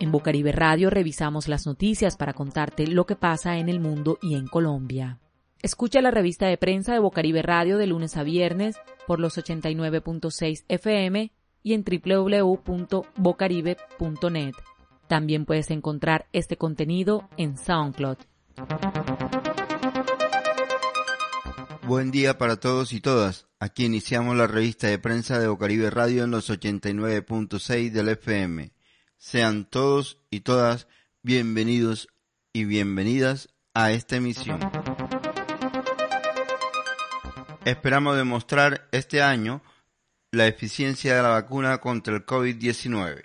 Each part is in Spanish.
En Bocaribe Radio revisamos las noticias para contarte lo que pasa en el mundo y en Colombia. Escucha la revista de prensa de Bocaribe Radio de lunes a viernes por los 89.6 FM y en www.bocaribe.net. También puedes encontrar este contenido en SoundCloud. Buen día para todos y todas. Aquí iniciamos la revista de prensa de Bocaribe Radio en los 89.6 del FM. Sean todos y todas bienvenidos y bienvenidas a esta emisión. Esperamos demostrar este año la eficiencia de la vacuna contra el COVID-19.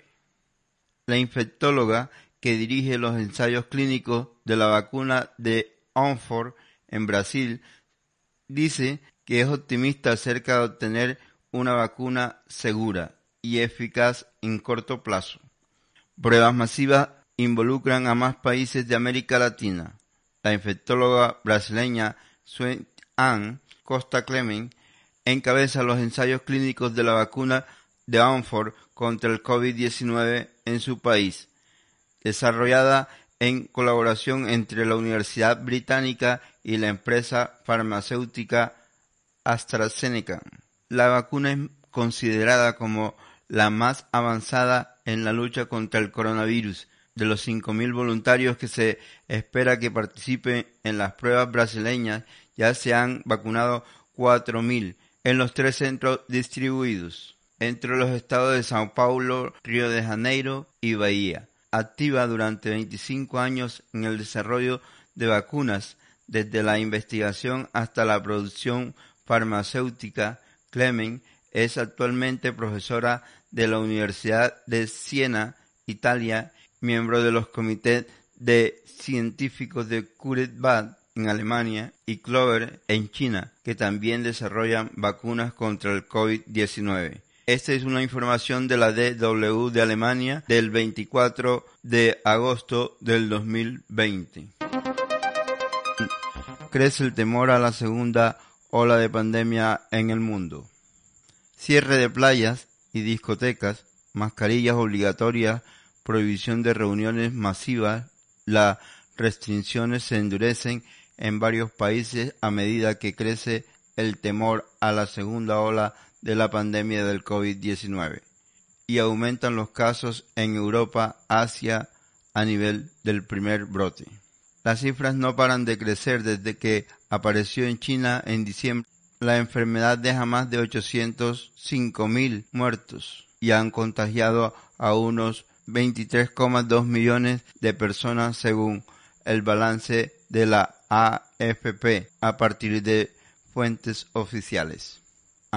La infectóloga que dirige los ensayos clínicos de la vacuna de Oxford en Brasil dice que es optimista acerca de obtener una vacuna segura y eficaz en corto plazo. Pruebas masivas involucran a más países de América Latina. La infectóloga brasileña Suen Ann Costa Clemen encabeza los ensayos clínicos de la vacuna de Oxford contra el COVID-19 en su país, desarrollada en colaboración entre la Universidad Británica y la empresa farmacéutica AstraZeneca. La vacuna es considerada como la más avanzada en la lucha contra el coronavirus. De los 5.000 voluntarios que se espera que participen en las pruebas brasileñas, ya se han vacunado 4.000 en los tres centros distribuidos entre los estados de Sao Paulo, Río de Janeiro y Bahía. Activa durante 25 años en el desarrollo de vacunas, desde la investigación hasta la producción farmacéutica, Clemen es actualmente profesora de la Universidad de Siena, Italia, miembro de los comités de científicos de Bad en Alemania y Clover en China, que también desarrollan vacunas contra el COVID-19. Esta es una información de la DW de Alemania del 24 de agosto del 2020. Crece el temor a la segunda ola de pandemia en el mundo. Cierre de playas y discotecas, mascarillas obligatorias, prohibición de reuniones masivas, las restricciones se endurecen en varios países a medida que crece el temor a la segunda ola de la pandemia del COVID-19 y aumentan los casos en Europa, Asia, a nivel del primer brote. Las cifras no paran de crecer desde que apareció en China en diciembre la enfermedad deja más de 805 mil muertos y han contagiado a unos 23,2 millones de personas según el balance de la AFP a partir de fuentes oficiales.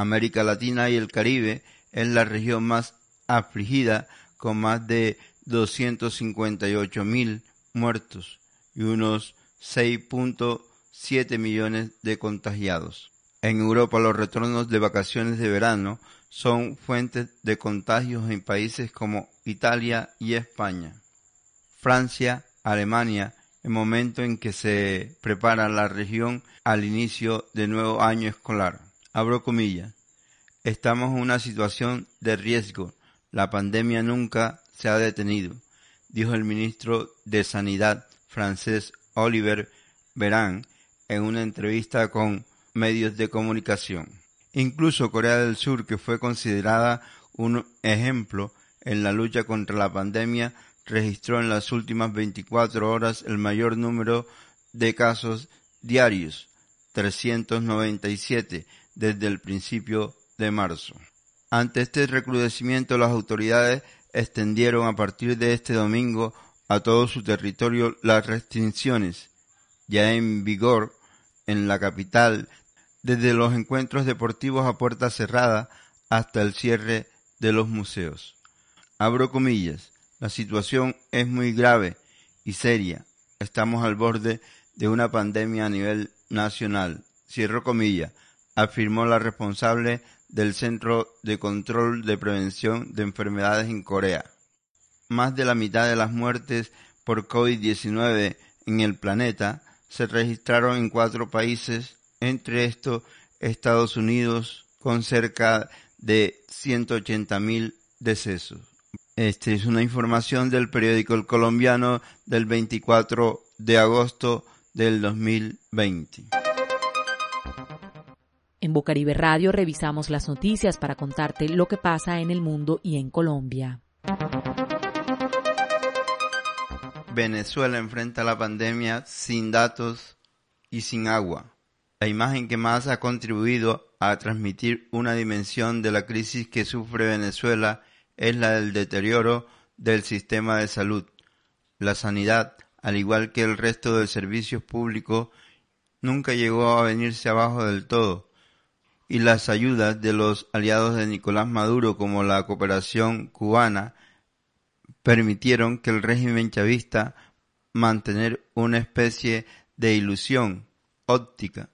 América Latina y el Caribe es la región más afligida con más de 258 mil muertos y unos 6.7 millones de contagiados. En Europa los retornos de vacaciones de verano son fuentes de contagios en países como Italia y España. Francia, Alemania, el momento en que se prepara la región al inicio del nuevo año escolar. Abro comillas. Estamos en una situación de riesgo. La pandemia nunca se ha detenido, dijo el ministro de Sanidad francés Oliver Véran en una entrevista con medios de comunicación. Incluso Corea del Sur, que fue considerada un ejemplo en la lucha contra la pandemia, registró en las últimas 24 horas el mayor número de casos diarios, 397, desde el principio de marzo. Ante este recrudecimiento, las autoridades extendieron a partir de este domingo a todo su territorio las restricciones ya en vigor en la capital desde los encuentros deportivos a puerta cerrada hasta el cierre de los museos. Abro comillas, la situación es muy grave y seria. Estamos al borde de una pandemia a nivel nacional. Cierro comillas, afirmó la responsable del Centro de Control de Prevención de Enfermedades en Corea. Más de la mitad de las muertes por COVID-19 en el planeta se registraron en cuatro países entre estos Estados Unidos con cerca de 180.000 decesos. Esta es una información del periódico El Colombiano del 24 de agosto del 2020. En Bocaribe Radio revisamos las noticias para contarte lo que pasa en el mundo y en Colombia. Venezuela enfrenta la pandemia sin datos y sin agua. La imagen que más ha contribuido a transmitir una dimensión de la crisis que sufre Venezuela es la del deterioro del sistema de salud. La sanidad, al igual que el resto de servicios públicos, nunca llegó a venirse abajo del todo, y las ayudas de los aliados de Nicolás Maduro como la cooperación cubana permitieron que el régimen chavista mantener una especie de ilusión óptica.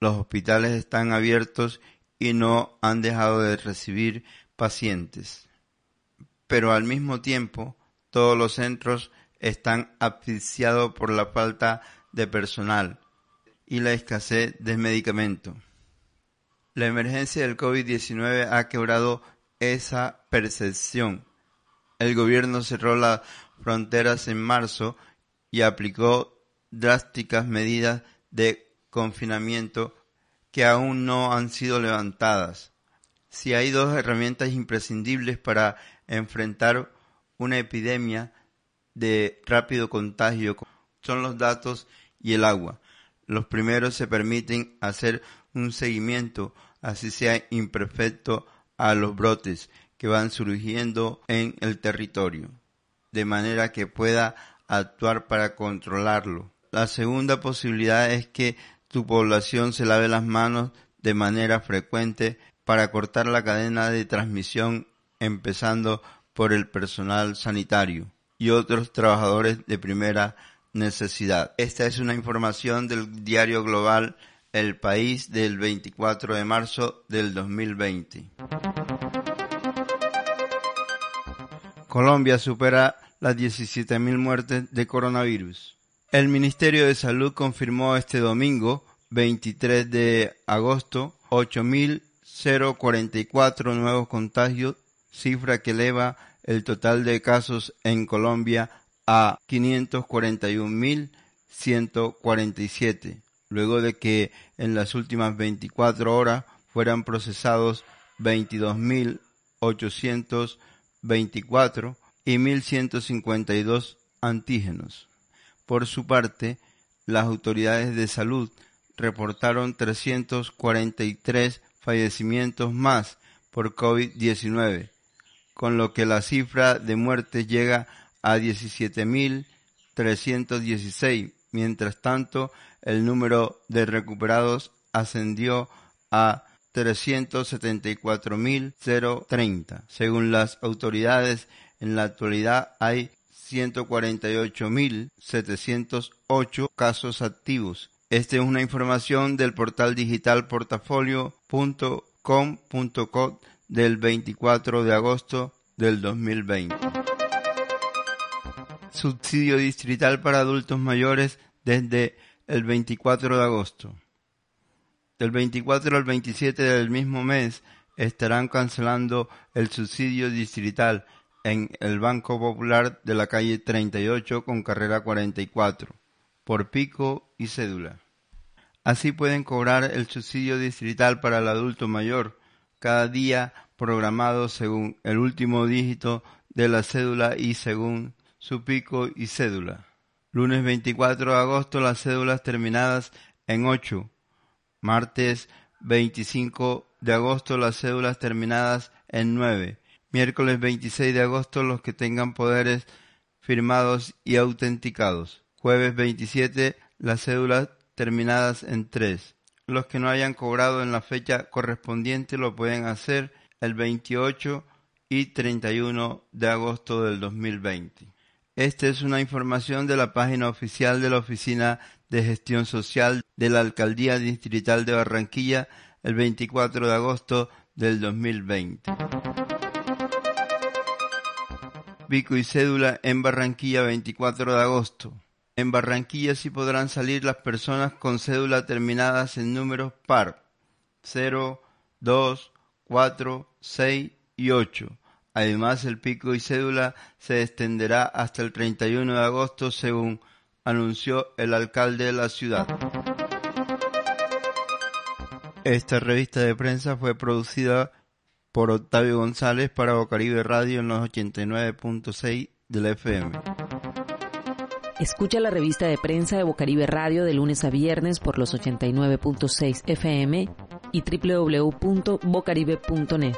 Los hospitales están abiertos y no han dejado de recibir pacientes. Pero al mismo tiempo, todos los centros están asfixiados por la falta de personal y la escasez de medicamentos. La emergencia del COVID-19 ha quebrado esa percepción el gobierno cerró las fronteras en marzo y aplicó drásticas medidas de confinamiento que aún no han sido levantadas. Si hay dos herramientas imprescindibles para enfrentar una epidemia de rápido contagio son los datos y el agua. Los primeros se permiten hacer un seguimiento, así sea imperfecto, a los brotes que van surgiendo en el territorio, de manera que pueda actuar para controlarlo. La segunda posibilidad es que tu población se lave las manos de manera frecuente para cortar la cadena de transmisión empezando por el personal sanitario y otros trabajadores de primera necesidad. Esta es una información del diario global El País del 24 de marzo del 2020. Colombia supera las 17.000 muertes de coronavirus. El Ministerio de Salud confirmó este domingo, 23 de agosto, 8.044 nuevos contagios, cifra que eleva el total de casos en Colombia a 541.147, luego de que en las últimas 24 horas fueran procesados 22.800 24 y 1152 antígenos. Por su parte, las autoridades de salud reportaron 343 fallecimientos más por COVID-19, con lo que la cifra de muertes llega a 17.316. Mientras tanto, el número de recuperados ascendió a 374.030. Según las autoridades, en la actualidad hay 148.708 casos activos. Esta es una información del portal digital portafolio.com.co del 24 de agosto del 2020. Subsidio distrital para adultos mayores desde el 24 de agosto. Del 24 al 27 del mismo mes estarán cancelando el subsidio distrital en el Banco Popular de la calle 38 con carrera 44 por pico y cédula. Así pueden cobrar el subsidio distrital para el adulto mayor cada día programado según el último dígito de la cédula y según su pico y cédula. Lunes 24 de agosto las cédulas terminadas en 8 Martes 25 de agosto las cédulas terminadas en 9. Miércoles 26 de agosto los que tengan poderes firmados y autenticados. Jueves 27 las cédulas terminadas en 3. Los que no hayan cobrado en la fecha correspondiente lo pueden hacer el 28 y 31 de agosto del 2020. Esta es una información de la página oficial de la Oficina de Gestión Social de la Alcaldía Distrital de Barranquilla el 24 de agosto del 2020. Pico y cédula en Barranquilla 24 de agosto. En Barranquilla sí podrán salir las personas con cédula terminadas en números par 0, 2, 4, 6 y 8, Además, el pico y cédula se extenderá hasta el 31 de agosto, según anunció el alcalde de la ciudad. Esta revista de prensa fue producida por Octavio González para Bocaribe Radio en los 89.6 de la FM. Escucha la revista de prensa de Bocaribe Radio de lunes a viernes por los 89.6 FM y www.bocaribe.net.